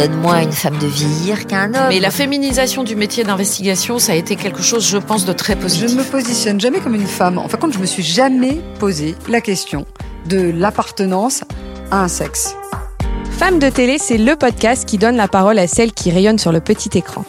donne moins à une femme de vieillir qu'à un homme. Mais la féminisation du métier d'investigation, ça a été quelque chose, je pense, de très positif. Je ne me positionne jamais comme une femme. En fin de compte, je me suis jamais posé la question de l'appartenance à un sexe. Femme de télé, c'est le podcast qui donne la parole à celles qui rayonnent sur le petit écran.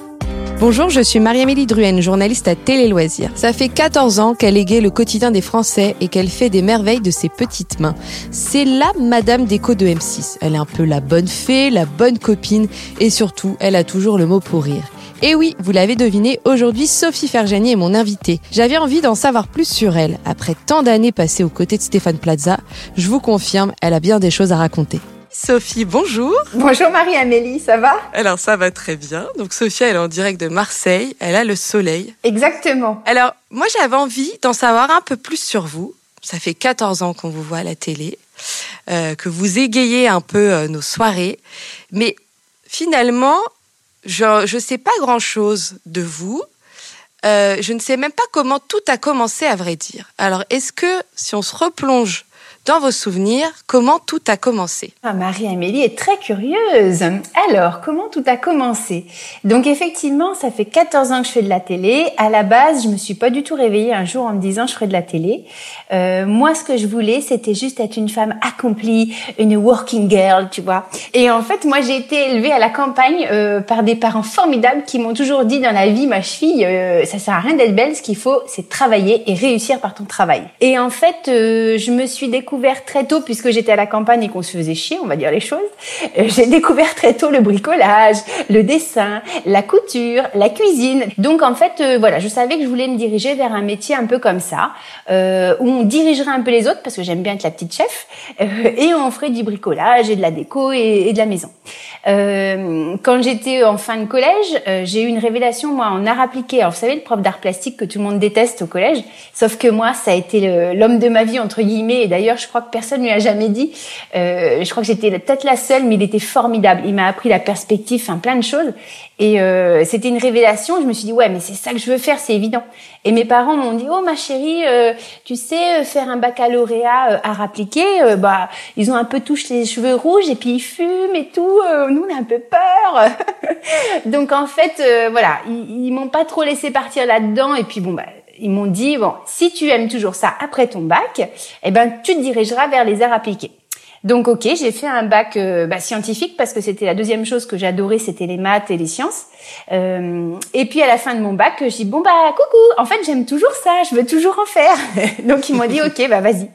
Bonjour, je suis Marie-Amélie Druenne, journaliste à Télé Loisirs. Ça fait 14 ans qu'elle égaye le quotidien des Français et qu'elle fait des merveilles de ses petites mains. C'est la Madame Déco de M6. Elle est un peu la bonne fée, la bonne copine et surtout, elle a toujours le mot pour rire. Et oui, vous l'avez deviné, aujourd'hui Sophie Ferjani est mon invitée. J'avais envie d'en savoir plus sur elle. Après tant d'années passées aux côtés de Stéphane Plaza, je vous confirme, elle a bien des choses à raconter. Sophie, bonjour. Bonjour Marie-Amélie, ça va? Alors ça va très bien. Donc Sophie, elle est en direct de Marseille, elle a le soleil. Exactement. Alors moi j'avais envie d'en savoir un peu plus sur vous. Ça fait 14 ans qu'on vous voit à la télé, euh, que vous égayez un peu euh, nos soirées. Mais finalement, je ne sais pas grand-chose de vous. Euh, je ne sais même pas comment tout a commencé à vrai dire. Alors est-ce que si on se replonge dans vos souvenirs, comment tout a commencé? Ah, Marie-Amélie est très curieuse. Alors, comment tout a commencé? Donc effectivement, ça fait 14 ans que je fais de la télé. À la base, je me suis pas du tout réveillée un jour en me disant je ferai de la télé. Euh, moi, ce que je voulais, c'était juste être une femme accomplie, une working girl, tu vois. Et en fait, moi, j'ai été élevée à la campagne euh, par des parents formidables qui m'ont toujours dit dans la vie, ma fille, euh, ça sert à rien d'être belle. Ce qu'il faut, c'est travailler et réussir par ton travail. Et en fait, je me suis découverte découvert très tôt, puisque j'étais à la campagne et qu'on se faisait chier, on va dire les choses, euh, j'ai découvert très tôt le bricolage, le dessin, la couture, la cuisine. Donc en fait, euh, voilà, je savais que je voulais me diriger vers un métier un peu comme ça, euh, où on dirigerait un peu les autres, parce que j'aime bien être la petite chef, et on ferait du bricolage et de la déco et, de la maison. quand j'étais en fin de collège, j'ai eu une révélation, moi, en art appliqué. Alors vous savez, le prof d'art plastique que tout le monde déteste au collège, sauf que moi, ça a été l'homme de ma vie, entre guillemets, et d'ailleurs, je crois que personne lui a jamais dit. Euh, je crois que j'étais peut-être la seule, mais il était formidable. Il m'a appris la perspective, enfin plein de choses. Et euh, c'était une révélation. Je me suis dit ouais, mais c'est ça que je veux faire, c'est évident. Et mes parents m'ont dit oh ma chérie, euh, tu sais faire un baccalauréat à appliqué, bah ils ont un peu touché les cheveux rouges et puis ils fument et tout. nous on a un peu peur. Donc en fait voilà, ils, ils m'ont pas trop laissé partir là-dedans. Et puis bon bah ils m'ont dit bon, si tu aimes toujours ça après ton bac, eh ben tu te dirigeras vers les arts appliqués. Donc ok, j'ai fait un bac euh, bah, scientifique parce que c'était la deuxième chose que j'adorais, c'était les maths et les sciences. Euh, et puis à la fin de mon bac, j'ai dit bon bah coucou, en fait j'aime toujours ça, je veux toujours en faire. donc ils m'ont dit ok bah vas-y.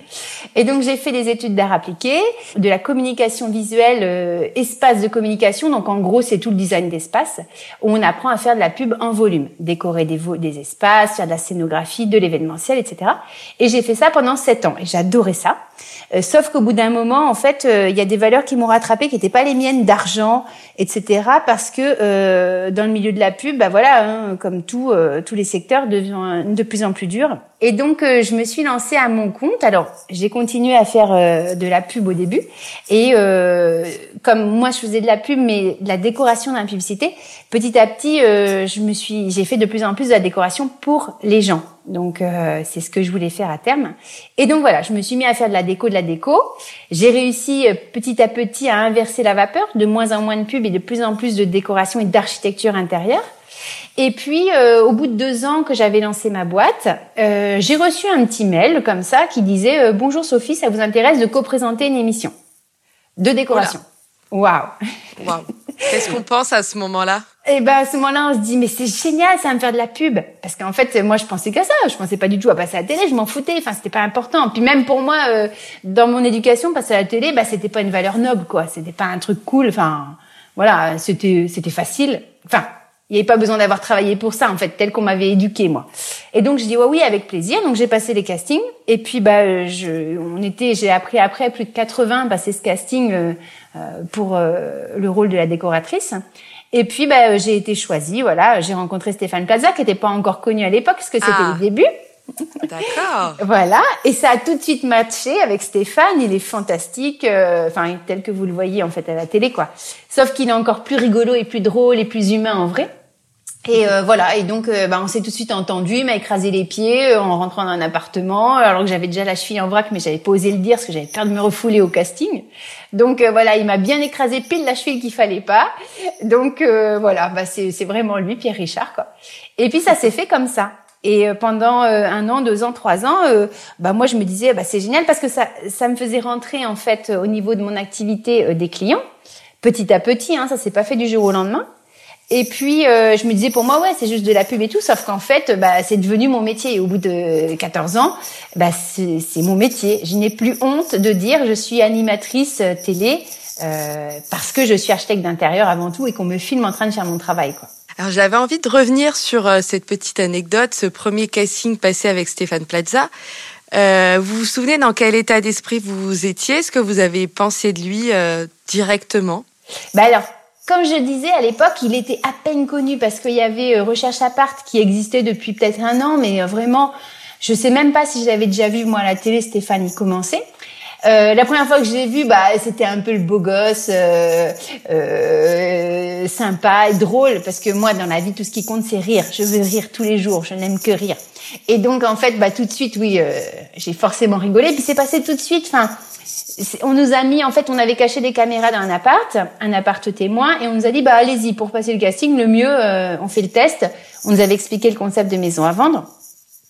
Et donc j'ai fait des études d'art appliqué, de la communication visuelle, euh, espace de communication. Donc en gros c'est tout le design d'espace où on apprend à faire de la pub en volume, décorer des, des espaces, faire de la scénographie, de l'événementiel, etc. Et j'ai fait ça pendant sept ans et j'adorais ça. Euh, sauf qu'au bout d'un moment, en fait, euh, il y a des valeurs qui m'ont rattrapé, qui n'étaient pas les miennes d'argent, etc. Parce que euh, dans le milieu de la pub, bah voilà, hein, comme tout, tous les secteurs deviennent de plus en plus durs. Et donc, je me suis lancée à mon compte. Alors, j'ai continué à faire de la pub au début, et comme moi, je faisais de la pub, mais de la décoration publicité, petit à petit, je me suis, j'ai fait de plus en plus de la décoration pour les gens. Donc euh, c'est ce que je voulais faire à terme. Et donc voilà, je me suis mis à faire de la déco, de la déco. J'ai réussi euh, petit à petit à inverser la vapeur, de moins en moins de pubs et de plus en plus de décoration et d'architecture intérieure. Et puis, euh, au bout de deux ans que j'avais lancé ma boîte, j'ai reçu un petit mail comme ça qui disait Bonjour Sophie, ça vous intéresse de co-présenter une émission de décoration Waouh Waouh Qu'est-ce qu'on pense à ce moment-là? Et eh ben à ce moment-là, on se dit mais c'est génial, ça va me faire de la pub parce qu'en fait moi je pensais qu'à ça, je pensais pas du tout à passer à la télé, je m'en foutais, enfin c'était pas important. Puis même pour moi euh, dans mon éducation passer à la télé, bah c'était pas une valeur noble quoi, c'était pas un truc cool, enfin voilà, c'était c'était facile. Enfin, il n'y avait pas besoin d'avoir travaillé pour ça en fait, tel qu'on m'avait éduqué moi. Et donc je dis ouais oui avec plaisir. Donc j'ai passé les castings et puis bah je on était j'ai appris après plus de 80 passer ce casting euh, euh, pour le rôle de la décoratrice. Et puis, bah, j'ai été choisie. Voilà, j'ai rencontré Stéphane Plaza, qui n'était pas encore connu à l'époque, parce que c'était ah. le début. D'accord. voilà, et ça a tout de suite matché avec Stéphane. Il est fantastique, euh, enfin tel que vous le voyez en fait à la télé, quoi. Sauf qu'il est encore plus rigolo et plus drôle et plus humain en vrai. Et euh, voilà, et donc euh, bah, on s'est tout de suite entendu, il m'a écrasé les pieds euh, en rentrant dans un appartement, alors que j'avais déjà la cheville en vrac, mais j'avais pas osé le dire parce que j'avais peur de me refouler au casting. Donc voilà, il m'a bien écrasé pile la cheville qu'il fallait pas. Donc voilà, bah, c'est vraiment lui, Pierre Richard. quoi. Et puis ça s'est fait comme ça. Et pendant un an, deux ans, trois ans, bah moi je me disais bah c'est génial parce que ça ça me faisait rentrer en fait au niveau de mon activité des clients petit à petit. Hein, ça s'est pas fait du jour au lendemain. Et puis euh, je me disais pour moi ouais c'est juste de la pub et tout sauf qu'en fait bah c'est devenu mon métier et au bout de 14 ans bah c'est mon métier. Je n'ai plus honte de dire je suis animatrice euh, télé euh, parce que je suis architecte d'intérieur avant tout et qu'on me filme en train de faire mon travail quoi. Alors j'avais envie de revenir sur euh, cette petite anecdote, ce premier casting passé avec Stéphane Plaza. Euh, vous vous souvenez dans quel état d'esprit vous étiez? Est-ce que vous avez pensé de lui directement? Bah alors comme je disais à l'époque, il était à peine connu parce qu'il y avait euh, Recherche Apart qui existait depuis peut-être un an, mais euh, vraiment, je sais même pas si j'avais déjà vu moi à la télé Stéphanie commencer. Euh, la première fois que je l'ai vu, bah, c'était un peu le beau gosse, euh, euh, sympa et drôle, parce que moi, dans la vie, tout ce qui compte, c'est rire. Je veux rire tous les jours, je n'aime que rire. Et donc, en fait, bah, tout de suite, oui, j'ai forcément rigolé. Puis c'est passé tout de suite. Enfin, on nous a mis, en fait, on avait caché des caméras dans un appart, un appart témoin, et on nous a dit, bah allez-y, pour passer le casting, le mieux, euh, on fait le test. On nous avait expliqué le concept de maison à vendre,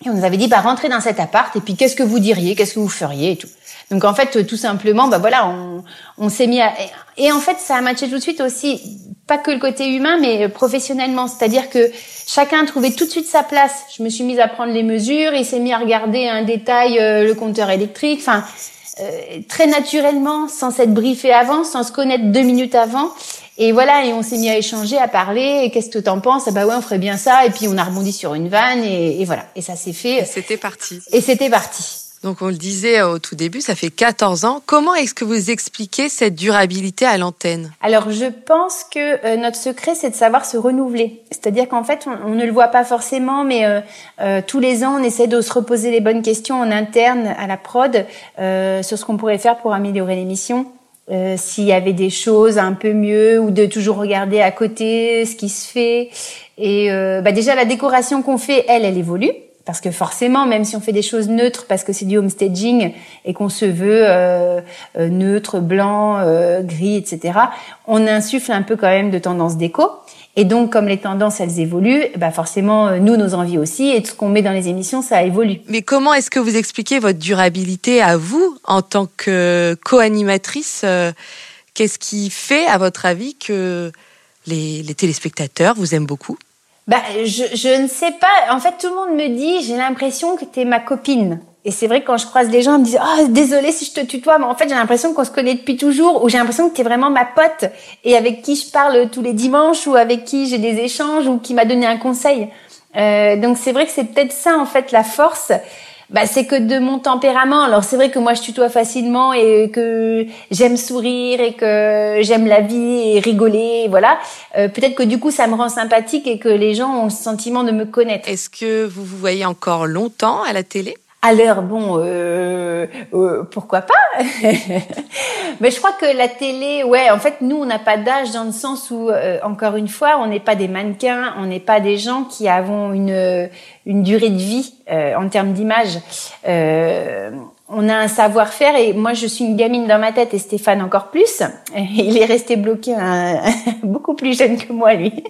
et on nous avait dit, bah rentrez dans cet appart, et puis qu'est-ce que vous diriez, qu'est-ce que vous feriez, et tout. Donc en fait, tout simplement, bah voilà, on, on s'est mis à... Et en fait, ça a matché tout de suite aussi, pas que le côté humain, mais professionnellement. C'est-à-dire que chacun a trouvé tout de suite sa place. Je me suis mise à prendre les mesures, il s'est mis à regarder un détail, euh, le compteur électrique, enfin euh, très naturellement, sans s'être briefé avant, sans se connaître deux minutes avant. Et voilà, et on s'est mis à échanger, à parler. Qu'est-ce que t'en penses? Ah Bah ouais, on ferait bien ça. Et puis on a rebondi sur une vanne et, et voilà. Et ça s'est fait. C'était parti. Et c'était parti. Donc on le disait au tout début, ça fait 14 ans. Comment est-ce que vous expliquez cette durabilité à l'antenne? Alors je pense que euh, notre secret, c'est de savoir se renouveler. C'est-à-dire qu'en fait, on, ne le voit pas forcément, mais euh, euh, tous les ans, on essaie de se reposer les bonnes questions en interne à la prod sur ce qu'on pourrait faire pour améliorer l'émission. S'il y avait des choses un peu mieux ou de toujours regarder à côté ce qui se fait. Et bah déjà la décoration qu'on fait, elle, elle évolue parce que forcément, même si on fait des choses neutres, parce que c'est du homestaging et qu'on se veut euh, euh, neutre, blanc, euh, gris, etc., on insuffle un peu quand même de tendances déco. Et donc, comme les tendances, elles évoluent, bah forcément, nous, nos envies aussi, et tout ce qu'on met dans les émissions, ça évolue. Mais comment est-ce que vous expliquez votre durabilité à vous, en tant que co-animatrice Qu'est-ce qui fait, à votre avis, que les, les téléspectateurs vous aiment beaucoup? Bah, je, je ne sais pas. En fait, tout le monde me dit, j'ai l'impression que tu es ma copine. Et c'est vrai que quand je croise les gens, ils me disent "Oh, désolé si je te tutoie, mais en fait, j'ai l'impression qu'on se connaît depuis toujours ou j'ai l'impression que tu es vraiment ma pote et avec qui je parle tous les dimanches ou avec qui j'ai des échanges ou qui m'a donné un conseil." Euh, donc c'est vrai que c'est peut-être ça en fait la force, bah, c'est que de mon tempérament. Alors c'est vrai que moi je tutoie facilement et que j'aime sourire et que j'aime la vie et rigoler, voilà. Euh, peut-être que du coup ça me rend sympathique et que les gens ont le sentiment de me connaître. Est-ce que vous vous voyez encore longtemps à la télé? Alors bon, euh, euh, pourquoi pas Mais je crois que la télé, ouais, en fait, nous, on n'a pas d'âge dans le sens où, euh, encore une fois, on n'est pas des mannequins, on n'est pas des gens qui avons une une durée de vie en termes d'image. On a un savoir-faire et moi, je suis une gamine dans ma tête et Stéphane encore plus. Il est resté bloqué beaucoup plus jeune que moi, lui.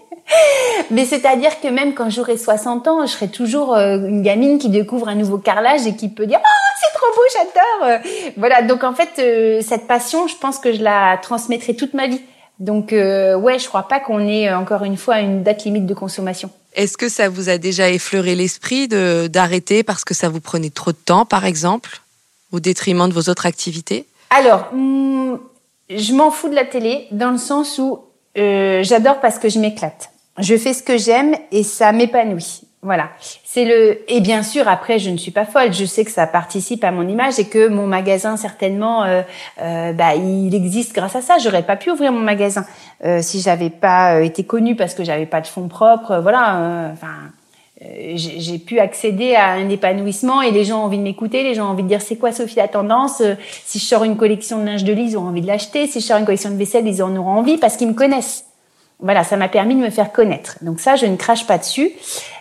Mais c'est-à-dire que même quand j'aurai 60 ans, je serai toujours euh, une gamine qui découvre un nouveau carrelage et qui peut dire "Oh, c'est trop beau, j'adore." Voilà, donc en fait euh, cette passion, je pense que je la transmettrai toute ma vie. Donc euh, ouais, je crois pas qu'on ait encore une fois une date limite de consommation. Est-ce que ça vous a déjà effleuré l'esprit de d'arrêter parce que ça vous prenait trop de temps par exemple? Au détriment de vos autres activités Alors, hmm, je m'en fous de la télé dans le sens où j'adore parce que je m'éclate je fais ce que j'aime et ça m'épanouit. Voilà. C'est le et bien sûr après je ne suis pas folle. Je sais que ça participe à mon image et que mon magasin certainement euh, euh, bah il existe grâce à ça. J'aurais pas pu ouvrir mon magasin euh, si j'avais pas euh, été connue parce que j'avais pas de fonds propres. Voilà. Euh, enfin. J'ai pu accéder à un épanouissement et les gens ont envie de m'écouter, les gens ont envie de dire c'est quoi Sophie la tendance? Si je sors une collection de linge de lit, ils ont envie de l'acheter. Si je sors une collection de vaisselle, ils en auront envie parce qu'ils me connaissent. Voilà, ça m'a permis de me faire connaître. Donc ça, je ne crache pas dessus.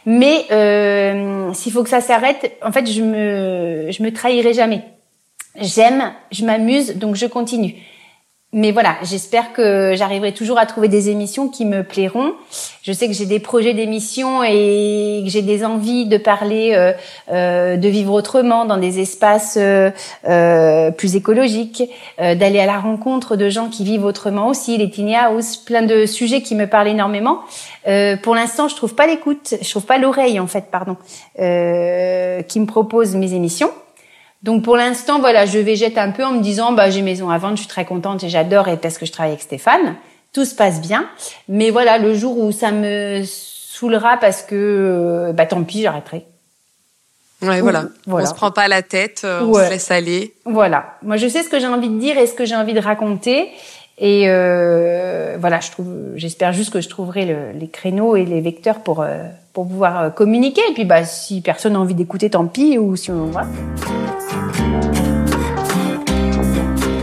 Mais euh, s'il faut que ça s'arrête, en fait, je me je me trahirai jamais. J'aime, je m'amuse, donc je continue mais voilà, j'espère que j'arriverai toujours à trouver des émissions qui me plairont. Je sais que j'ai des projets d'émissions et que j'ai des envies de parler euh, euh, de vivre autrement dans des espaces euh, euh plus écologiques, euh, d'aller à la rencontre de gens qui vivent autrement aussi, les tiny house, plein de sujets qui me parlent énormément. pour l'instant, je trouve pas l'écoute, je trouve pas l'oreille en fait, pardon, qui me propose mes émissions. Donc pour l'instant, voilà, je végète un peu en me disant, bah j'ai maison à vendre, je suis très contente et j'adore et parce que je travaille avec Stéphane, tout se passe bien. Mais voilà, le jour où ça me saoulera parce que, euh, bah tant pis, j'arrêterai. Ouais, voilà. voilà. On se prend pas la tête, euh, on se laisse aller. Voilà. Moi, je sais ce que j'ai envie de dire et ce que j'ai envie de raconter. Et euh, voilà, je trouve, j'espère juste que je trouverai le, les créneaux et les vecteurs pour euh, pour pouvoir euh, communiquer. Et puis, bah, si personne n'a envie d'écouter, tant pis. Ou si on voilà.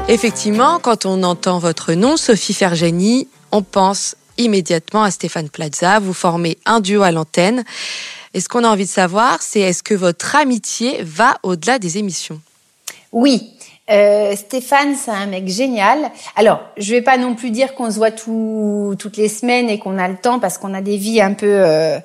Effectivement, quand on entend votre nom, Sophie Fergeni, on pense immédiatement à Stéphane Plaza. Vous formez un duo à l'antenne. Et ce qu'on a envie de savoir, c'est est-ce que votre amitié va au-delà des émissions? Oui, euh, Stéphane, c'est un mec génial. Alors, je vais pas non plus dire qu'on se voit tout, toutes les semaines et qu'on a le temps parce qu'on a des vies un peu euh,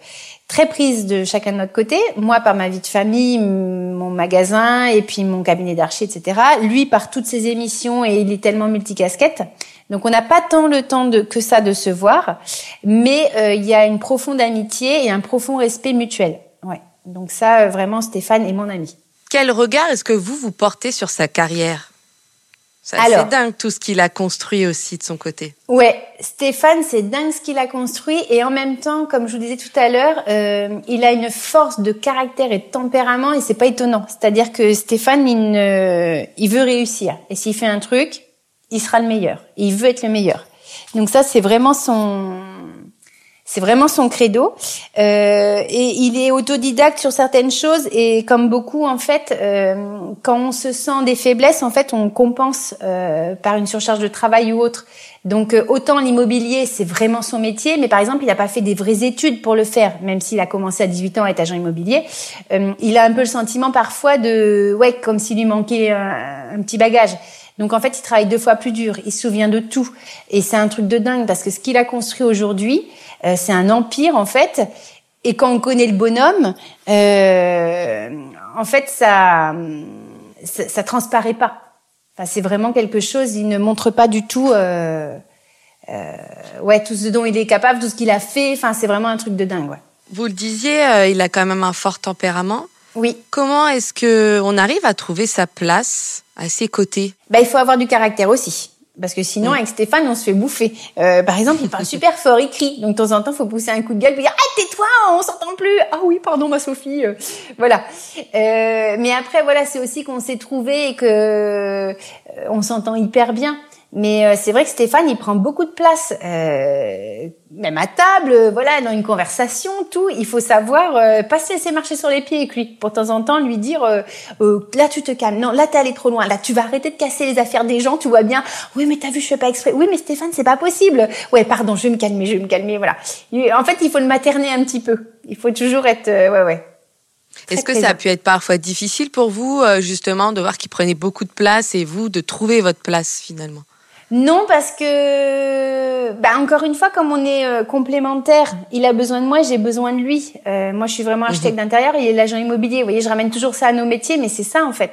très prises de chacun de notre côté. Moi, par ma vie de famille, mon magasin et puis mon cabinet d'archi, etc. Lui, par toutes ses émissions et il est tellement multicasquette. Donc, on n'a pas tant le temps de, que ça de se voir, mais euh, il y a une profonde amitié et un profond respect mutuel. Ouais. Donc ça, vraiment, Stéphane est mon ami. Quel regard est-ce que vous vous portez sur sa carrière? C'est dingue tout ce qu'il a construit aussi de son côté. Ouais, Stéphane, c'est dingue ce qu'il a construit et en même temps, comme je vous disais tout à l'heure, euh, il a une force de caractère et de tempérament et c'est pas étonnant. C'est-à-dire que Stéphane, il, ne, il veut réussir et s'il fait un truc, il sera le meilleur. Il veut être le meilleur. Donc ça, c'est vraiment son c'est vraiment son credo. Euh, et il est autodidacte sur certaines choses et comme beaucoup en fait, euh, quand on se sent des faiblesses, en fait, on compense euh, par une surcharge de travail ou autre. Donc euh, autant l'immobilier, c'est vraiment son métier, mais par exemple, il n'a pas fait des vraies études pour le faire, même s'il a commencé à 18 ans à être agent immobilier. Euh, il a un peu le sentiment parfois de, ouais, comme s'il lui manquait un, un petit bagage. Donc en fait, il travaille deux fois plus dur, il se souvient de tout. Et c'est un truc de dingue parce que ce qu'il a construit aujourd'hui, euh, c'est un empire en fait. Et quand on connaît le bonhomme, euh, en fait, ça, ça, ça transparaît pas. Enfin, c'est vraiment quelque chose. Il ne montre pas du tout, euh, euh, ouais, tout ce dont il est capable, tout ce qu'il a fait. Enfin, c'est vraiment un truc de dingue. Ouais. Vous le disiez, euh, il a quand même un fort tempérament. Oui. Comment est-ce que on arrive à trouver sa place à ses côtés? Bah, il faut avoir du caractère aussi. Parce que sinon, avec Stéphane, on se fait bouffer. Euh, par exemple, il parle super fort, il crie. Donc, de temps en temps, il faut pousser un coup de gueule pour dire « Ah, tais-toi, on s'entend plus !»« Ah oui, pardon, ma Sophie. Euh, voilà. Euh, mais après, voilà, c'est aussi qu'on s'est trouvé et que euh, on s'entend hyper bien. Mais euh, c'est vrai que Stéphane, il prend beaucoup de place, euh, même à table, euh, voilà, dans une conversation, tout. Il faut savoir euh, passer ses marchés sur les pieds avec lui. Pour de temps en temps, lui dire là tu te calmes, non, là t'es allé trop loin, là tu vas arrêter de casser les affaires des gens, tu vois bien. Oui, mais t'as vu, je fais pas exprès. Oui, mais Stéphane, c'est pas possible. Ouais, pardon, je vais me calmer, je vais me calmer, voilà. En fait, il faut le materner un petit peu. Il faut toujours être, ouais, ouais. Est-ce que ça a pu être parfois difficile pour vous, justement, de voir qu'il prenait beaucoup de place et vous, de trouver votre place finalement? Non, parce que, bah, encore une fois, comme on est euh, complémentaires, il a besoin de moi, j'ai besoin de lui. Euh, moi, je suis vraiment architecte mhm. d'intérieur, il est l'agent immobilier. Vous voyez, je ramène toujours ça à nos métiers, mais c'est ça en fait.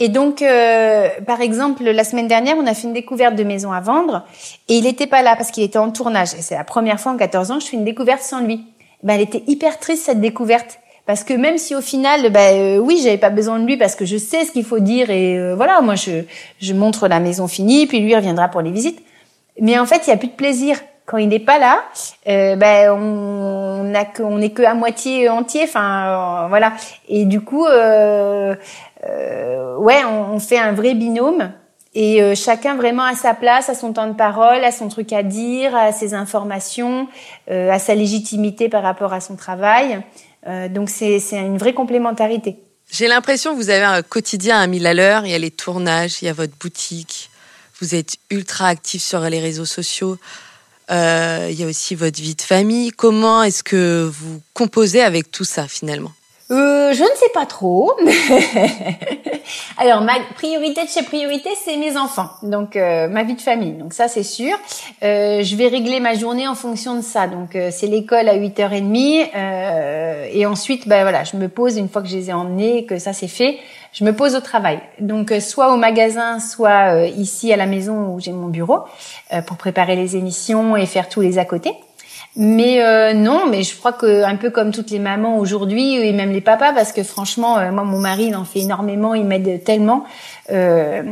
Et donc, euh, par exemple, la semaine dernière, on a fait une découverte de maison à vendre, et il n'était pas là parce qu'il était en tournage. Et c'est la première fois en 14 ans que je fais une découverte sans lui. Ben, elle était hyper triste cette découverte. Parce que même si au final, bah, euh, oui, j'avais pas besoin de lui parce que je sais ce qu'il faut dire et euh, voilà, moi je, je montre la maison finie, puis lui reviendra pour les visites. Mais en fait, il y a plus de plaisir quand il n'est pas là. Euh, ben on, a que, on est que à moitié entier, enfin euh, voilà. Et du coup, ouais, on, on, fait un vrai binôme. Et chacun vraiment à sa place, à son temps de parole, à son truc à dire, à ses informations, à sa légitimité par rapport à son travail. Euh, donc c'est une vraie complémentarité. J'ai l'impression que vous avez un quotidien à mille à l'heure. Il y a les tournages, il y a votre boutique. Vous êtes ultra actif sur les réseaux sociaux. Euh, il y a aussi votre vie de famille. Comment est-ce que vous composez avec tout ça finalement? Euh, je ne sais pas trop. Alors ma priorité de chez priorité, c'est mes enfants, donc euh, ma vie de famille. Donc ça c'est sûr. Euh, je vais régler ma journée en fonction de ça. Donc euh, c'est l'école à 8h30 euh, et ensuite ben voilà, je me pose une fois que je les ai emmenés, que ça c'est fait, je me pose au travail. Donc soit au magasin, soit ici à la maison où j'ai mon bureau pour préparer les émissions et faire tous les à côté. Mais euh, non, mais je crois que un peu comme toutes les mamans aujourd'hui et même les papas, parce que franchement, euh, moi mon mari il en fait énormément, il m'aide tellement. Euh,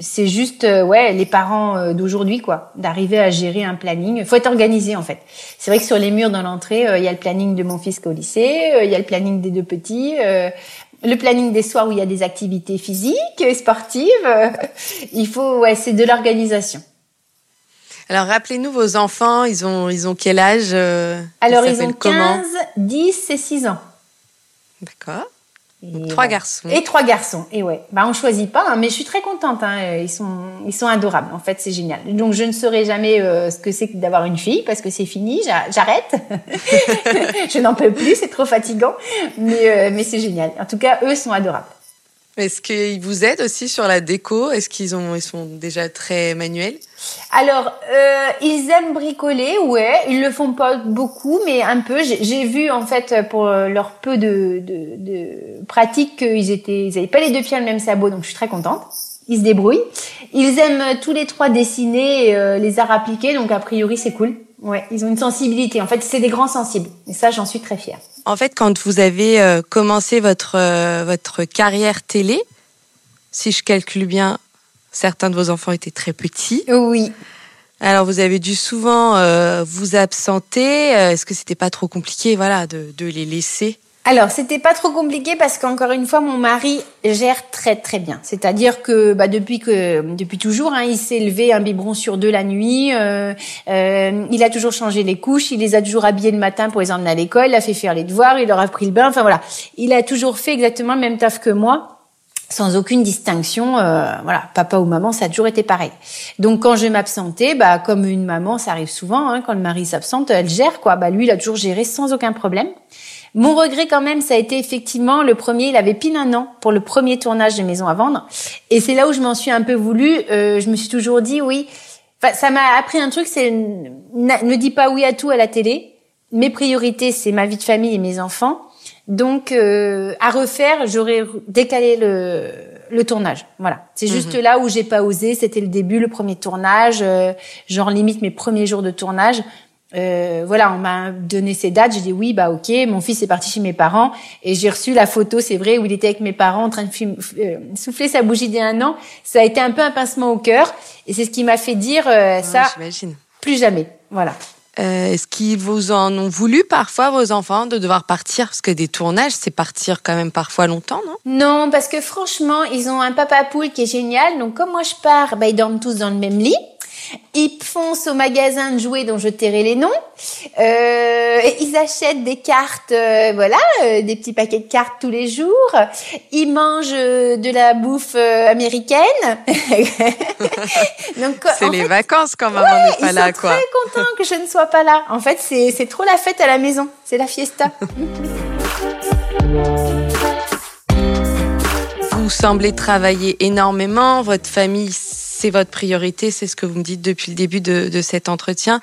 c'est juste euh, ouais les parents d'aujourd'hui quoi, d'arriver à gérer un planning. Faut être organisé en fait. C'est vrai que sur les murs dans l'entrée, il y a le planning de mon fils au lycée, il y a le planning des deux petits. le planning des soirs où il y a des activités physiques sportives, il faut ouais, c'est de l'organisation. Alors rappelez-nous vos enfants, ils ont ils ont quel âge euh, Alors ils, ont 15, 10 et 6 ans. D'accord. trois garçons. Et trois garçons. Et ouais, bah on choisit pas, hein, mais je suis très contente. Hein. Ils sont ils sont adorables. En fait, c'est génial. Donc je ne saurais jamais euh, ce que c'est que d'avoir une fille parce que c'est fini. J'arrête. je n'en peux plus. C'est trop fatigant. Mais euh, mais c'est génial. En tout cas, eux sont adorables. Est-ce qu'ils vous aident aussi sur la déco? Est-ce qu'ils ont ils sont déjà très manuels? Alors euh, ils aiment bricoler, ouais. Ils le font pas beaucoup, mais un peu. J'ai vu en fait pour leur peu de, de, de pratique qu'ils étaient ils avaient pas les deux pieds le même sabot, donc je suis très contente. Ils se débrouillent. Ils aiment tous les trois dessiner euh, les arts appliqués, donc a priori c'est cool. Ouais, ils ont une sensibilité. En fait, c'est des grands sensibles. Et ça, j'en suis très fière. En fait, quand vous avez euh, commencé votre euh, votre carrière télé, si je calcule bien, certains de vos enfants étaient très petits. Oui. Alors, vous avez dû souvent euh, vous absenter. Est-ce que c'était pas trop compliqué, voilà, de, de les laisser alors, c'était pas trop compliqué parce qu'encore une fois, mon mari gère très très bien. C'est-à-dire que bah, depuis que depuis toujours, hein, il s'est levé un biberon sur deux la nuit. Euh, euh, il a toujours changé les couches. Il les a toujours habillés le matin pour les emmener à l'école. Il a fait faire les devoirs. Il leur a pris le bain. Enfin voilà, il a toujours fait exactement le même taf que moi sans aucune distinction, euh, voilà, papa ou maman, ça a toujours été pareil. Donc quand je m'absentais, bah comme une maman, ça arrive souvent, hein, quand le mari s'absente, elle gère quoi. Bah lui, il a toujours géré sans aucun problème. Mon regret quand même, ça a été effectivement le premier, il avait pile un an pour le premier tournage de Maison à vendre. Et c'est là où je m'en suis un peu voulu. Euh, je me suis toujours dit oui. Enfin, ça m'a appris un truc, c'est ne dis pas oui à tout à la télé. Mes priorités, c'est ma vie de famille et mes enfants. Donc euh, à refaire, j'aurais décalé le, le tournage. Voilà. C'est juste mhm. là où j'ai pas osé. C'était le début, le premier tournage, euh, genre limite mes premiers jours de tournage. Euh, voilà, on m'a donné ces dates. J'ai dit oui, bah ok. Mon fils est parti chez mes parents et j'ai reçu la photo, c'est vrai, où il était avec mes parents en train de euh, souffler sa bougie d'un an. Ça a été un peu un pincement au cœur et c'est ce qui m'a fait dire euh, ça. Plus jamais. Voilà. Euh, Est-ce qu'ils vous en ont voulu parfois vos enfants de devoir partir? Parce que des tournages c'est partir quand même parfois longtemps non? Non parce que franchement ils ont un papa poule qui est génial donc comme moi je pars bah ils dorment tous dans le même lit ils foncent au magasin de jouets dont je tairai les noms. Euh, ils achètent des cartes, euh, voilà, euh, des petits paquets de cartes tous les jours. Ils mangent de la bouffe américaine. Donc c'est les vacances quand maman n'est pas là, quoi. Ils sont très contents que je ne sois pas là. En fait, c'est c'est trop la fête à la maison. C'est la fiesta. Vous semblez travailler énormément. Votre famille c'est votre priorité, c'est ce que vous me dites depuis le début de, cet entretien.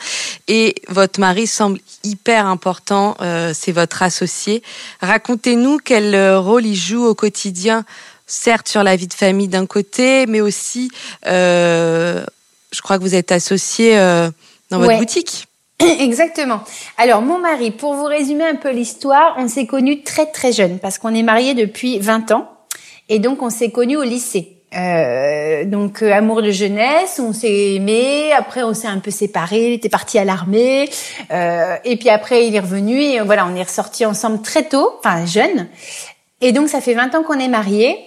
Et votre mari semble hyper important, euh, c'est votre associé. Racontez-nous quel euh, rôle il joue au quotidien, certes sur la vie de famille d'un côté, mais aussi, euh, je crois que vous êtes associé dans votre boutique. Exactement. Alors mon mari, pour vous résumer un peu l'histoire, on s'est connus très très jeunes parce qu'on est mariés depuis 20 ans et donc on s'est connus au lycée. Euh, donc euh, amour de jeunesse, on s'est aimé, après on s'est un peu séparés, il était parti à l'armée, euh, et puis après il est revenu et voilà, on est ressortis ensemble très tôt, enfin jeune. Et donc ça fait 20 ans qu'on est mariés.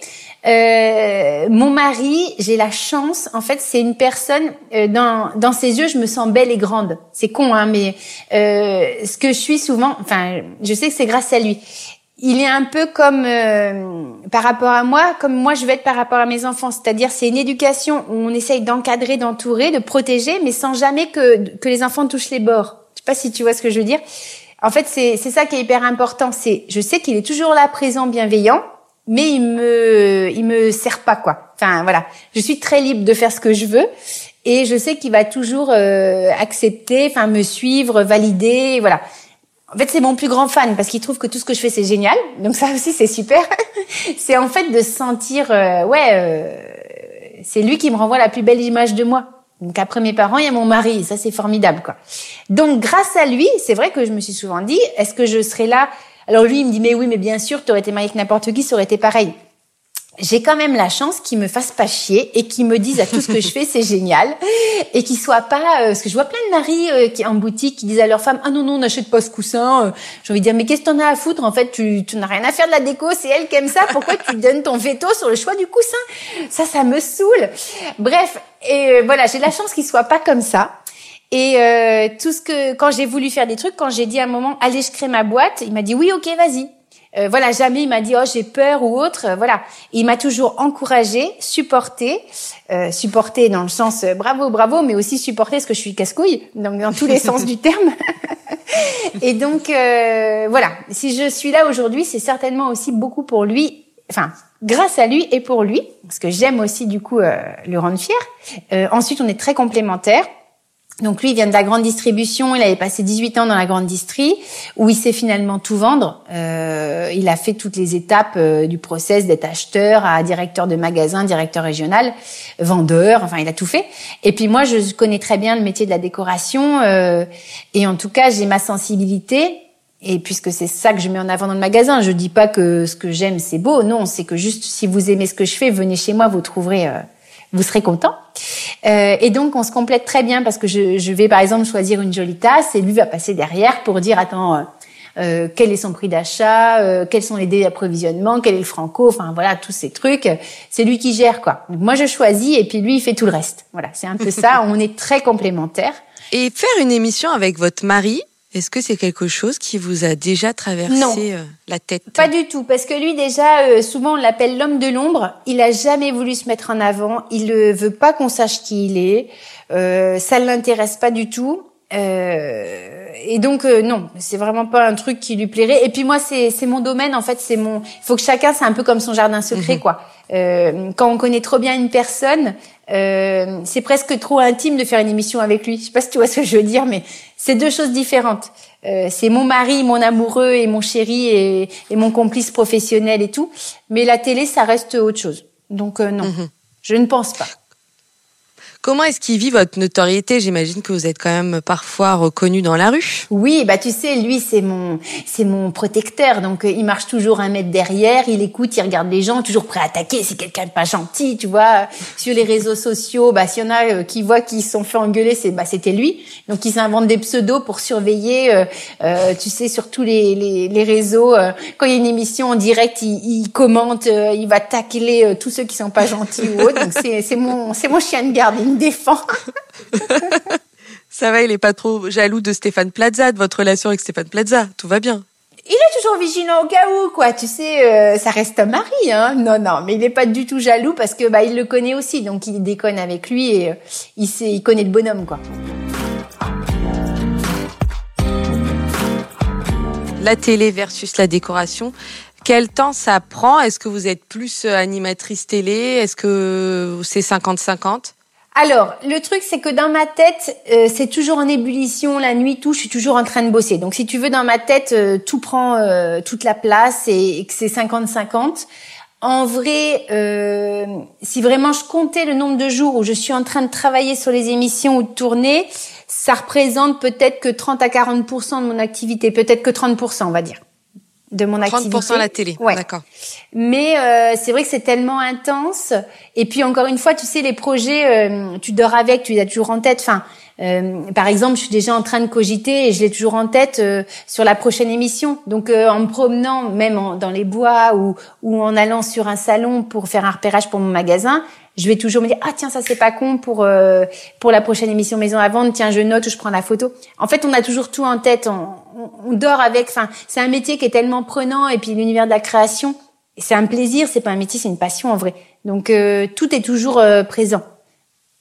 Euh, mon mari, j'ai la chance, en fait, c'est une personne euh, dans dans ses yeux, je me sens belle et grande. C'est con, hein, mais ce que je suis souvent, enfin, je sais que c'est grâce à lui il est un peu comme euh, par rapport à moi, comme moi je vais être par rapport à mes enfants. C'est-à-dire, c'est une éducation où on essaye d'encadrer, d'entourer, de protéger, mais sans jamais que que les enfants touchent les bords. Je sais pas si tu vois ce que je veux dire. En fait, c'est ça qui est hyper important. C'est, je sais qu'il est toujours là, présent, bienveillant, mais il me il me sert pas quoi. Enfin voilà, je suis très libre de faire ce que je veux et je sais qu'il va toujours euh, accepter, enfin me suivre, valider, voilà. En fait, c'est mon plus grand fan parce qu'il trouve que tout ce que je fais c'est génial. Donc ça aussi c'est super. c'est en fait de sentir euh, ouais euh, c'est lui qui me renvoie la plus belle image de moi. Donc après mes parents, il y a mon mari, ça c'est formidable quoi. Donc grâce à lui, c'est vrai que je me suis souvent dit est-ce que je serais là? Alors lui il me dit mais oui mais bien sûr, tu aurais été marié avec n'importe qui, ça aurait été pareil j'ai quand même la chance qu'ils me fassent pas chier et qu'ils me disent à tout ce que je fais c'est génial. Et qu'ils soient pas euh, parce que je vois plein de maris euh, qui en boutique qui disent à leur femme ah non non n'achète pas ce coussin. Euh. j'ai envie de dire mais qu'est-ce que t'en as à foutre en fait tu, tu n'as rien à faire de la déco c'est elle qui aime ça. Pourquoi tu donnes ton veto sur le choix du coussin? Ça ça me saoule. Bref et voilà j'ai la chance qu'ils soient pas comme ça. Et tout ce que quand j'ai voulu faire des trucs quand j'ai dit à un moment allez je crée ma boîte il m'a dit oui ok vas-y euh, voilà, jamais il m'a dit oh j'ai peur ou autre. Euh, voilà, il m'a toujours encouragé, supporté, euh, supporté dans le sens euh, bravo bravo, mais aussi supporté parce que je suis casse-couille, donc dans tous les sens du terme. et donc voilà, si je suis là aujourd'hui, c'est certainement aussi beaucoup pour lui. Enfin, grâce à lui et pour lui, parce que j'aime aussi du coup le rendre fier. ensuite, on est très complémentaires. Donc lui, il vient de la grande distribution. Il avait passé 18 ans dans la grande distrie, où il sait finalement tout vendre. Euh, il a fait toutes les étapes euh, du process d'être acheteur à directeur de magasin, directeur régional, vendeur. Enfin, il a tout fait. Et puis moi, je connais très bien le métier de la décoration. Euh, et en tout cas, j'ai ma sensibilité. Et puisque c'est ça que je mets en avant dans le magasin, je dis pas que ce que j'aime c'est beau. Non, c'est que juste si vous aimez ce que je fais, venez chez moi, vous trouverez, euh, vous serez content. Euh, et donc, on se complète très bien parce que je, je, vais, par exemple, choisir une jolie tasse et lui va passer derrière pour dire, attends, euh, euh quel est son prix d'achat, euh, quels sont les délais d'approvisionnement, quel est le franco, enfin voilà, tous ces trucs. C'est lui qui gère, quoi. Donc, moi, je choisis et puis lui, il fait tout le reste. Voilà, c'est un peu ça. on est très complémentaires. Et faire une émission avec votre mari, est-ce que c'est quelque chose qui vous a déjà traversé euh, la tête? Pas du tout, parce que lui déjà, euh, souvent on l'appelle l'homme de l'ombre. Il a jamais voulu se mettre en avant. Il ne veut pas qu'on sache qui il est. Euh, ça ne l'intéresse pas du tout. Euh, et donc non, c'est vraiment pas un truc qui lui plairait. Et puis moi, c'est c'est mon domaine en fait. C'est mon. Il faut que chacun, c'est un peu comme son jardin secret, mhm. quoi. quand on connaît trop bien une personne, euh, c'est presque trop intime de faire une émission avec lui. Je sais pas si tu vois ce que je veux dire, mais c'est deux choses différentes. Euh, c'est mon mari, mon amoureux et mon chéri et, mon complice professionnel et tout. Mais la télé, ça reste autre chose. Donc euh, non, mhm. je ne pense pas. Comment est-ce qu'il vit votre notoriété? J'imagine que vous êtes quand même parfois reconnu dans la rue. Oui, bah tu sais, lui c'est mon c'est mon protecteur, donc euh, il marche toujours un mètre derrière, il écoute, il regarde les gens, toujours prêt à attaquer. C'est quelqu'un de pas gentil, tu vois. Sur les réseaux sociaux, bah s'il y en a euh, qui voient qu'ils sont fait engueuler, c'est bah c'était lui. Donc il s'invente des pseudos pour surveiller, euh, tu sais, sur tous les les, les réseaux. quand il y a une émission en direct, il, il commente, il va tacler tous ceux qui sont pas gentils ou autres. Donc c'est c'est mon c'est mon chien de garde défend. Ça va, il est pas trop jaloux de Stéphane Plaza, de votre relation avec Stéphane Plaza. Tout va bien. Il est toujours vigilant au cas où, quoi. Tu sais, euh, ça reste un mari, hein. Non, non, mais il n'est pas du tout jaloux parce que bah il le connaît aussi, donc il déconne avec lui et euh, il sait, il connaît le bonhomme, quoi. La télé versus la décoration. Quel temps ça prend? Est-ce que vous êtes plus euh, animatrice télé? Est-ce que c'est 50-50 alors, le truc, c'est que dans ma tête, euh, c'est toujours en ébullition, la nuit, tout, je suis toujours en train de bosser. Donc, si tu veux, dans ma tête, euh, tout prend euh, toute la place et, que c'est 50-50. En vrai, si vraiment je comptais le nombre de jours où je suis en train de travailler sur les émissions ou de tourner, ça représente peut-être que 30 à 40% de mon activité, peut-être que 30%, on va dire de mon activité. 30% la télé, ouais. d'accord. Mais euh, c'est vrai que c'est tellement intense. Et puis encore une fois, tu sais, les projets, euh, tu dors avec, tu les as toujours en tête. Enfin, euh, par exemple, je suis déjà en train de cogiter et je l'ai toujours en tête euh, sur la prochaine émission. Donc, euh, en me promenant, même dans les bois ou, ou en allant sur un salon pour faire un repérage pour mon magasin, je vais toujours me dire ah tiens ça c'est pas con pour euh, pour la prochaine émission Maison à vendre. Tiens je note ou je prends la photo. En fait on a toujours tout en tête. On, on, dort avec enfin c'est un métier qui est tellement prenant. Et puis l'univers de la création c'est un plaisir. C'est pas un métier c'est une passion en vrai. Donc euh, tout est toujours euh, présent.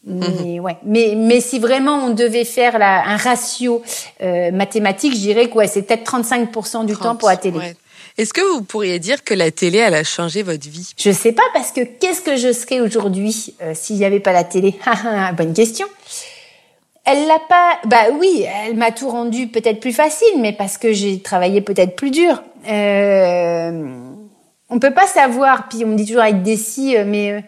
Mais mhm. ouais. Mais mais si vraiment on devait faire la, un ratio mathématique je dirais que ouais c'est peut-être 35% du temps pour la télé est-ce que vous pourriez dire que la télé, elle a changé votre vie? Je sais pas parce que qu'est-ce que je serais aujourd'hui euh, s'il n'y avait pas la télé? Bonne question. Elle l'a pas. Bah oui, elle m'a tout rendu peut-être plus facile, mais parce que j'ai travaillé peut-être plus dur. Euh, on peut pas savoir. Puis on me dit toujours avec des si, euh, mais euh,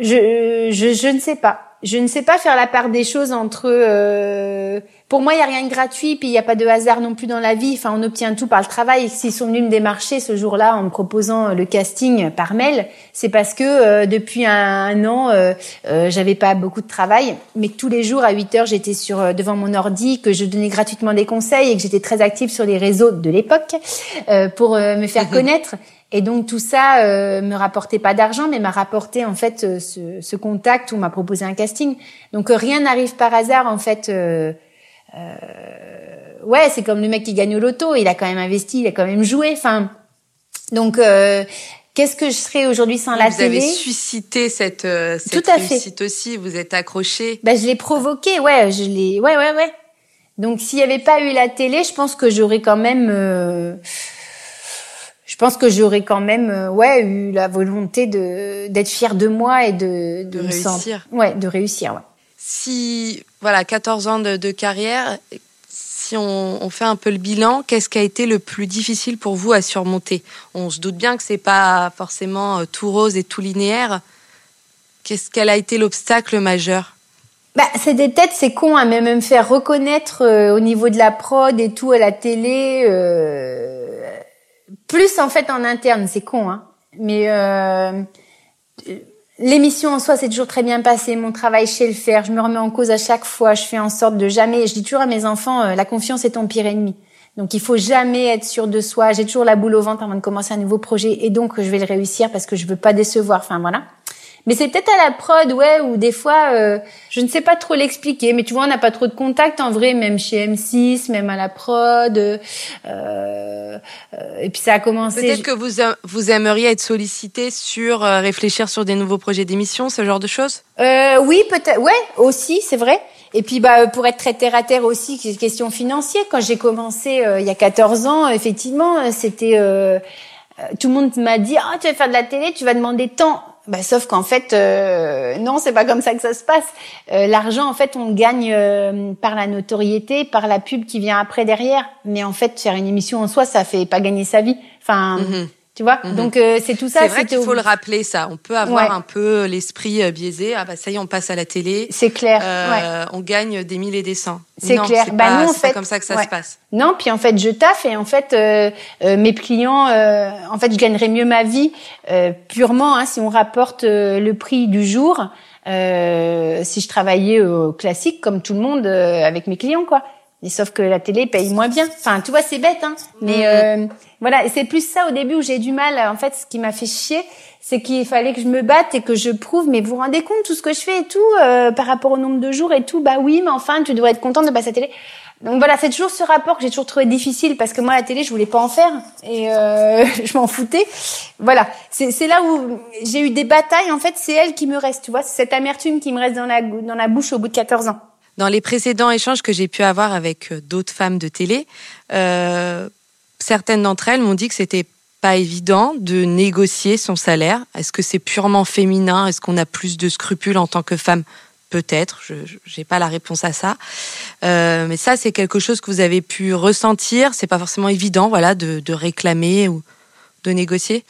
je je ne sais pas je ne sais pas faire la part des choses entre. Euh, pour moi, il y a rien de gratuit, puis il n'y a pas de hasard non plus dans la vie. Enfin, on obtient tout par le travail. S'ils sont venus me démarcher ce jour-là en me proposant le casting par mail, c'est parce que euh, depuis un, an, euh, euh, j'avais pas beaucoup de travail, mais tous les jours à 8 heures, j'étais sur devant mon ordi, que je donnais gratuitement des conseils et que j'étais très active sur les réseaux de l'époque pour me faire connaître. Et donc tout ça euh, me rapportait pas d'argent, mais m'a rapporté en fait euh, ce, ce, contact où m'a proposé un casting. Donc euh, rien n'arrive par hasard en fait. Euh, euh, ouais, c'est comme le mec qui gagne au loto, il a quand même investi, il a quand même joué. Enfin, donc qu'est-ce que je serais aujourd'hui sans la télé Vous avez suscité cette, cette Tout à réussite fait. aussi. Vous êtes accroché. Ben je l'ai provoqué, ouais, je l'ai, ouais, ouais, ouais. Donc s'il y avait pas eu la télé, je pense que j'aurais quand même pense que j'aurais quand même euh, ouais eu la volonté de d'être fière de moi et de de, réussir. Ouais, de réussir, ouais. Si voilà, 14 ans de, de carrière, si on, on, fait un peu le bilan, qu'est-ce qui a été le plus difficile pour vous à surmonter? On se doute bien que c'est pas forcément euh, tout rose et tout linéaire. Qu'est-ce qu'elle a été l'obstacle majeur? Bah, c'est des têtes, c'est con, à même me faire reconnaître euh, au niveau de la prod et tout à la télé. Euh, plus en fait en interne, c'est con, hein. Mais euh, l'émission en soi, c'est toujours très bien passé. Mon travail, chez le faire. Je me remets en cause à chaque fois. Je fais en sorte de jamais. Je dis toujours à mes enfants, euh, la confiance est ton pire ennemi. Donc il faut jamais être sûr de soi. J'ai toujours la boule au ventre avant de commencer un nouveau projet et donc je vais le réussir parce que je veux pas décevoir. Enfin voilà. Mais c'est peut-être à la prod, ouais, ou des fois, euh, je ne sais pas trop l'expliquer. Mais tu vois, on n'a pas trop de contact en vrai, même chez M6, même à la prod. Euh, euh, et puis ça a commencé. Peut-être que vous vous aimeriez être sollicité sur euh, réfléchir sur des nouveaux projets d'émission, ce genre de choses? Euh, oui, peut-être. Ouais, aussi, c'est vrai. Et puis bah pour être très terre à terre aussi, question financière. Quand j'ai commencé il y a 14 ans, effectivement, c'était tout le monde m'a dit ah tu vas faire de la télé, tu vas demander tant. Bah, sauf qu'en fait, euh, non, c'est pas comme ça que ça se passe. Euh, L'argent, en fait, on gagne euh, par la notoriété, par la pub qui vient après derrière. Mais en fait, faire une émission en soi, ça fait pas gagner sa vie. Enfin, mm-hmm. Tu vois? Mhm. Donc euh, c'est tout ça. C'est vrai qu'il faut le rappeler ça. On peut avoir un peu l'esprit euh, biaisé. Ah bah ça y est, on passe à la télé. C'est clair. Euh, On gagne des mille et des cents. C'est clair. Bah pas, non, en fait, comme ça que ça se passe. Non, puis en fait je taffe et en fait euh, mes clients, en fait je gagnerais mieux ma vie purement hein, si on rapporte le prix du jour. si je travaillais au classique comme tout le monde avec mes clients quoi. Et sauf que la télé paye moins bien. Enfin, tu vois, c'est bête, hein. Mais mhm. euh, voilà, c'est plus ça au début où j'ai du mal. En fait, ce qui m'a fait chier, c'est qu'il fallait que je me batte et que je prouve. Mais vous vous rendez compte tout ce que je fais et tout euh, par rapport au nombre de jours et tout. Bah oui, mais enfin, tu devrais être contente de passer à la télé. Donc voilà, c'est toujours ce rapport que j'ai toujours trouvé difficile parce que moi la télé je voulais pas en faire et euh, je m'en foutais. Voilà, c'est là où j'ai eu des batailles. En fait, c'est elle qui me reste, tu vois, c'est cette amertume qui me reste dans la dans la bouche au bout de 14 ans. Dans les précédents échanges que j'ai pu avoir avec euh, d'autres femmes de télé, euh, certaines d'entre elles m'ont dit que c'était pas évident de négocier son salaire. Est-ce que c'est purement féminin? Est-ce qu'on a plus de scrupules en tant que femme? Peut-être, je n'ai pas la réponse à ça. Euh, mais ça, c'est quelque chose que vous avez pu ressentir. C'est pas forcément évident, voilà, de, de réclamer ou de négocier.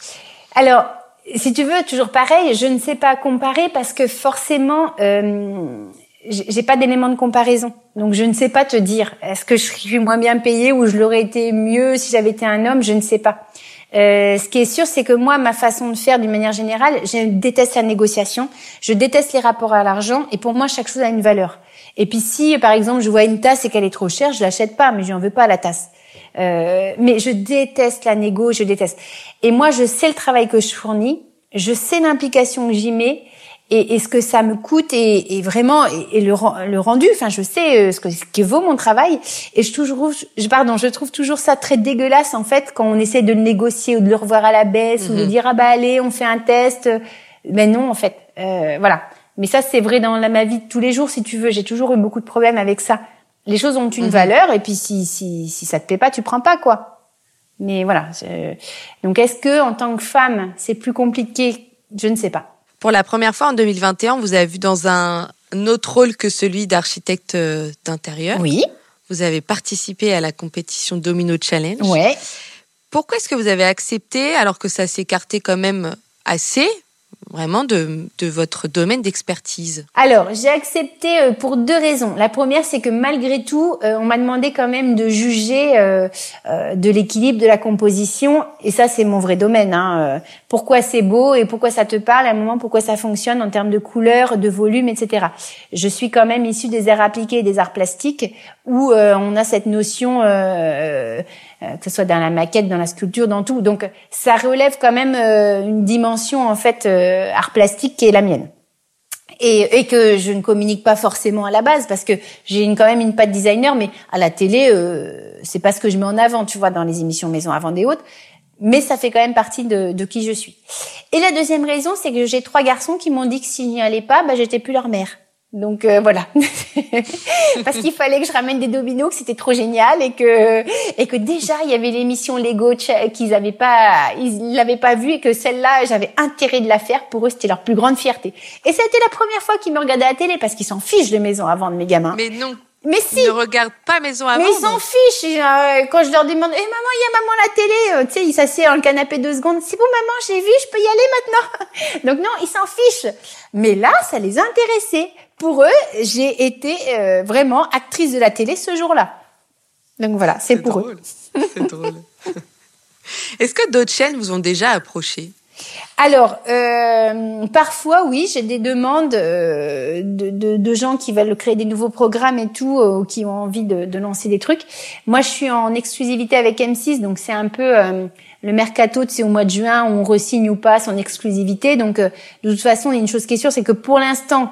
Alors, si tu veux, toujours pareil, je ne sais pas comparer parce que forcément, j'ai pas d'éléments de comparaison. Donc je ne sais pas te dire est-ce que je suis moins bien payée ou je l'aurais été mieux si j'avais été un homme, je ne sais pas. Euh, ce qui est sûr, c'est que moi, ma façon de faire d'une manière générale, je déteste la négociation, je déteste les rapports à l'argent, et pour moi, chaque chose a une valeur. Et puis si, par exemple, je vois une tasse et qu'elle est trop chère, je l'achète pas, mais je n'en veux pas la tasse. Euh, mais je déteste la négo, je déteste. Et moi, je sais le travail que je fournis, je sais l'implication que j'y mets, et, et ce que ça me coûte et, et vraiment et, le, le rendu. Enfin, je sais euh, ce que, ce que vaut mon travail et je trouve, je, pardon, je trouve toujours ça très dégueulasse en fait quand on essaie de le négocier ou de le revoir à la baisse ou de mhm. dire ah bah allez, on fait un test. Mais non, en fait, euh, voilà. Mais ça, c'est vrai dans la, ma vie de tous les jours, si tu veux. J'ai toujours eu beaucoup de problèmes avec ça. Les choses ont une mhm. valeur et puis si, si, si ça te plaît pas, tu prends pas quoi. Mais voilà. Donc est-ce que en tant que femme, c'est plus compliqué? Je ne sais pas. Pour la première fois en 2021, vous avez vu dans un autre rôle que celui d'architecte euh, d'intérieur. Oui. Vous avez participé à la compétition Domino Challenge. Ouais. Pourquoi est-ce que vous avez accepté alors que ça s'écartait quand même assez vraiment de, de votre domaine d'expertise Alors, j'ai accepté euh, pour deux raisons. La première, c'est que malgré tout, euh, on m'a demandé quand même de juger euh, de l'équilibre de la composition, et ça, c'est mon vrai domaine. Hein. Pourquoi c'est beau et pourquoi ça te parle, à un moment, pourquoi ça fonctionne en termes de couleur, de volume, etc. Je suis quand même issue des arts appliqués et des arts plastiques, où on a cette notion que ce soit dans la maquette, dans la sculpture, dans tout. Donc ça relève quand même une dimension en fait art plastique qui est la mienne. Et, et, que je ne communique pas forcément à la base parce que j'ai quand même une patte designer, mais à la télé, euh, c'est pas ce que je mets en avant, tu vois, dans les émissions Maison avant des Hautes. Mais ça fait quand même partie de, de qui je suis. Et la deuxième raison, c'est que j'ai trois garçons qui m'ont dit que s'ils n'y allaient pas, bah, j'étais plus leur mère. Donc euh, voilà, parce qu'il fallait que je ramène des dominos, que c'était trop génial et que et que déjà il y avait l'émission Lego qu'ils avaient pas ils l'avaient pas vue et que celle-là j'avais intérêt de la faire pour eux c'était leur plus grande fierté. Et ça a été la première fois qu'ils me regardaient à la télé parce qu'ils s'en fichent de maison avant de mes gamins. Mais non. Mais si. Ils ne regardent pas Maison avant. Mais ils s'en fichent. Euh, quand je leur demande, eh maman, il y a maman à la télé, euh, tu sais, ils s'assiedent dans le canapé deux secondes. C'est bon maman, j'ai vu, je peux y aller maintenant. Donc non, ils s'en fichent. Mais là, ça les intéressait pour eux, j'ai été euh, vraiment actrice de la télé ce jour-là. Donc voilà, c'est pour eux. C'est drôle. Est-ce que d'autres chaînes vous ont déjà approché? Alors, euh, parfois, oui, j'ai des demandes euh, de, de, gens qui veulent créer des nouveaux programmes et tout, ou qui ont envie de, de, lancer des trucs. Moi, je suis en exclusivité avec M6, donc c'est un peu le mercato, c'est au mois de juin, on resigne ou pas son exclusivité. Donc, de toute façon, il y a une chose qui est sûre, c'est que pour l'instant,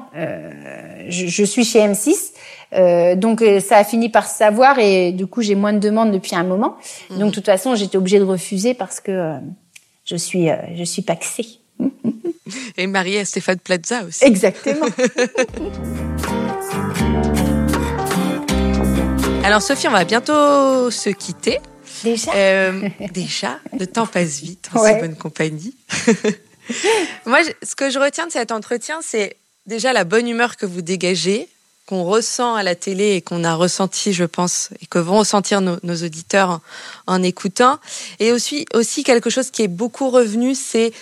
je, suis chez M6. Euh, donc euh, ça a fini par se savoir et du coup j'ai moins de demandes depuis un moment. Mhm. Donc de toute façon j'étais obligée de refuser parce que euh, je suis je suis paxée. Et mariée à Stéphane Plaza aussi. Exactement. Alors Sophie, on va bientôt se quitter. Déjà. déjà, le temps passe vite en ouais. bonne compagnie. Moi, ce que je retiens de cet entretien, c'est déjà la bonne humeur que vous dégagez, qu'on ressent à la télé et qu'on a ressenti, je pense, et que vont ressentir nos, auditeurs en, écoutant. Et aussi, aussi quelque chose qui est beaucoup revenu, c'est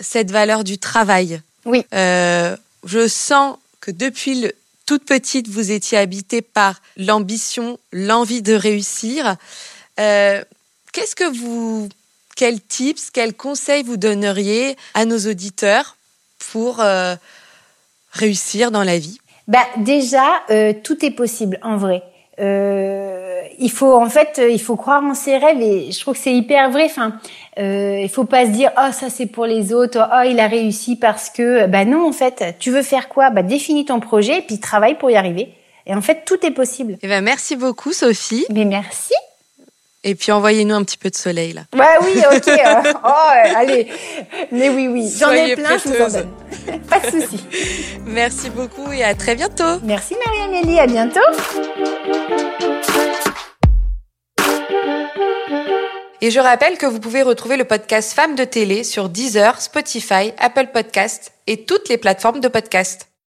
cette valeur du travail. Oui. Euh, je sens que depuis le, toute petite, vous étiez habitée par l'ambition, l'envie de réussir. Euh, Qu'est-ce que vous, quels tips, quels conseils vous donneriez à nos auditeurs pour euh, réussir dans la vie? Bah déjà, euh, tout est possible en vrai. Euh, il faut en fait, il faut croire en ses rêves et je trouve que c'est hyper vrai. Enfin, euh, il faut pas se dire oh ça c'est pour les autres, oh il a réussi parce que bah non en fait, tu veux faire quoi? Bah définis ton projet et puis travaille pour y arriver. Et en fait, tout est possible. Eh ben merci beaucoup Sophie. Mais merci. Et puis envoyez-nous un petit peu de soleil là. Bah oui, ok. Euh, oh, allez. Mais oui, oui. J'en ai plein, je vous en donne. Pas de souci. Merci beaucoup et à très bientôt. Merci Marie-Amélie, à bientôt. Et je rappelle que vous pouvez retrouver le podcast Femmes de télé sur Deezer, Spotify, Apple Podcast et toutes les plateformes de podcast.